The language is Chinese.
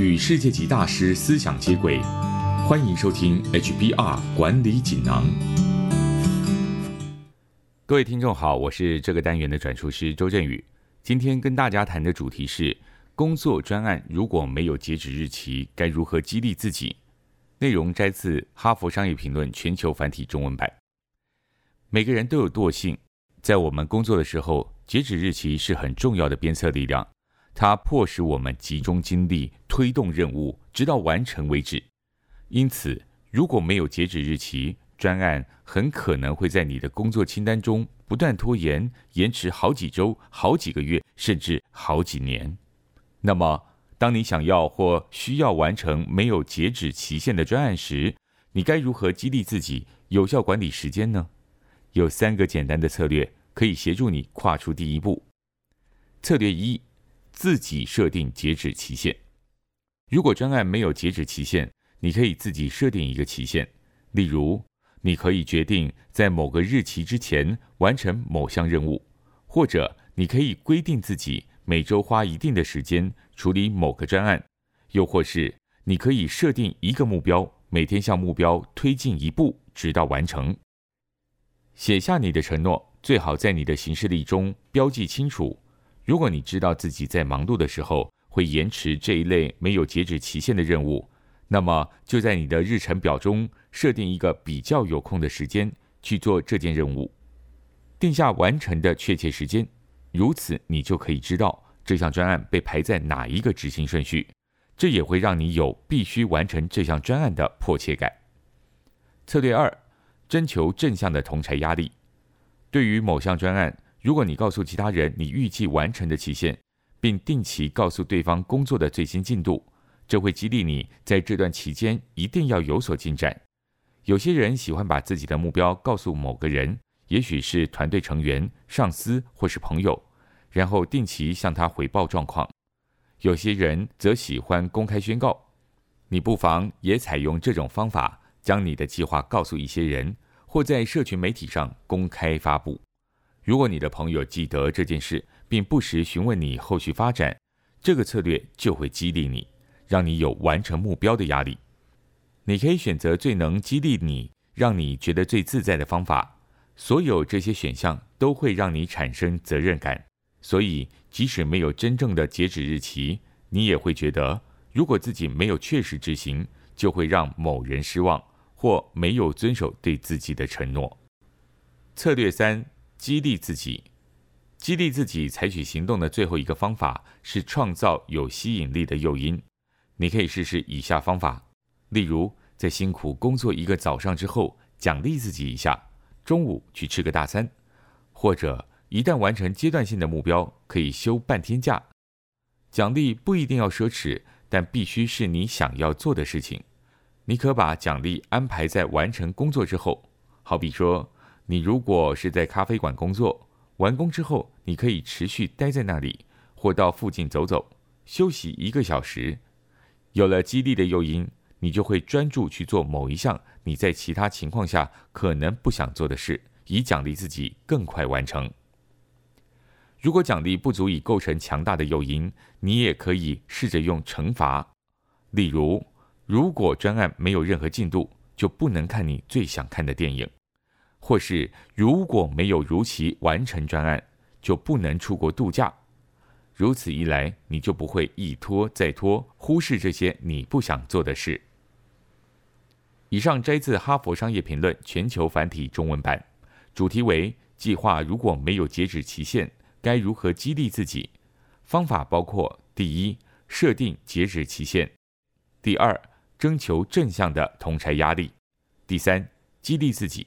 与世界级大师思想接轨，欢迎收听 HBR 管理锦囊。各位听众好，我是这个单元的转述师周振宇。今天跟大家谈的主题是：工作专案如果没有截止日期，该如何激励自己？内容摘自《哈佛商业评论》全球繁体中文版。每个人都有惰性，在我们工作的时候，截止日期是很重要的鞭策力量。它迫使我们集中精力推动任务，直到完成为止。因此，如果没有截止日期，专案很可能会在你的工作清单中不断拖延、延迟好几周、好几个月，甚至好几年。那么，当你想要或需要完成没有截止期限的专案时，你该如何激励自己有效管理时间呢？有三个简单的策略可以协助你跨出第一步。策略一。自己设定截止期限。如果专案没有截止期限，你可以自己设定一个期限。例如，你可以决定在某个日期之前完成某项任务，或者你可以规定自己每周花一定的时间处理某个专案，又或是你可以设定一个目标，每天向目标推进一步，直到完成。写下你的承诺，最好在你的行事历中标记清楚。如果你知道自己在忙碌的时候会延迟这一类没有截止期限的任务，那么就在你的日程表中设定一个比较有空的时间去做这件任务，定下完成的确切时间，如此你就可以知道这项专案被排在哪一个执行顺序，这也会让你有必须完成这项专案的迫切感。策略二：征求正向的同柴压力，对于某项专案。如果你告诉其他人你预计完成的期限，并定期告诉对方工作的最新进度，这会激励你在这段期间一定要有所进展。有些人喜欢把自己的目标告诉某个人，也许是团队成员、上司或是朋友，然后定期向他回报状况。有些人则喜欢公开宣告。你不妨也采用这种方法，将你的计划告诉一些人，或在社群媒体上公开发布。如果你的朋友记得这件事，并不时询问你后续发展，这个策略就会激励你，让你有完成目标的压力。你可以选择最能激励你、让你觉得最自在的方法。所有这些选项都会让你产生责任感，所以即使没有真正的截止日期，你也会觉得，如果自己没有确实执行，就会让某人失望，或没有遵守对自己的承诺。策略三。激励自己，激励自己采取行动的最后一个方法是创造有吸引力的诱因。你可以试试以下方法：例如，在辛苦工作一个早上之后，奖励自己一下，中午去吃个大餐；或者，一旦完成阶段性的目标，可以休半天假。奖励不一定要奢侈，但必须是你想要做的事情。你可把奖励安排在完成工作之后，好比说。你如果是在咖啡馆工作，完工之后，你可以持续待在那里，或到附近走走，休息一个小时。有了激励的诱因，你就会专注去做某一项你在其他情况下可能不想做的事，以奖励自己更快完成。如果奖励不足以构成强大的诱因，你也可以试着用惩罚。例如，如果专案没有任何进度，就不能看你最想看的电影。或是如果没有如期完成专案，就不能出国度假。如此一来，你就不会一拖再拖，忽视这些你不想做的事。以上摘自《哈佛商业评论》全球繁体中文版，主题为“计划如果没有截止期限，该如何激励自己？”方法包括：第一，设定截止期限；第二，征求正向的同柴压力；第三，激励自己。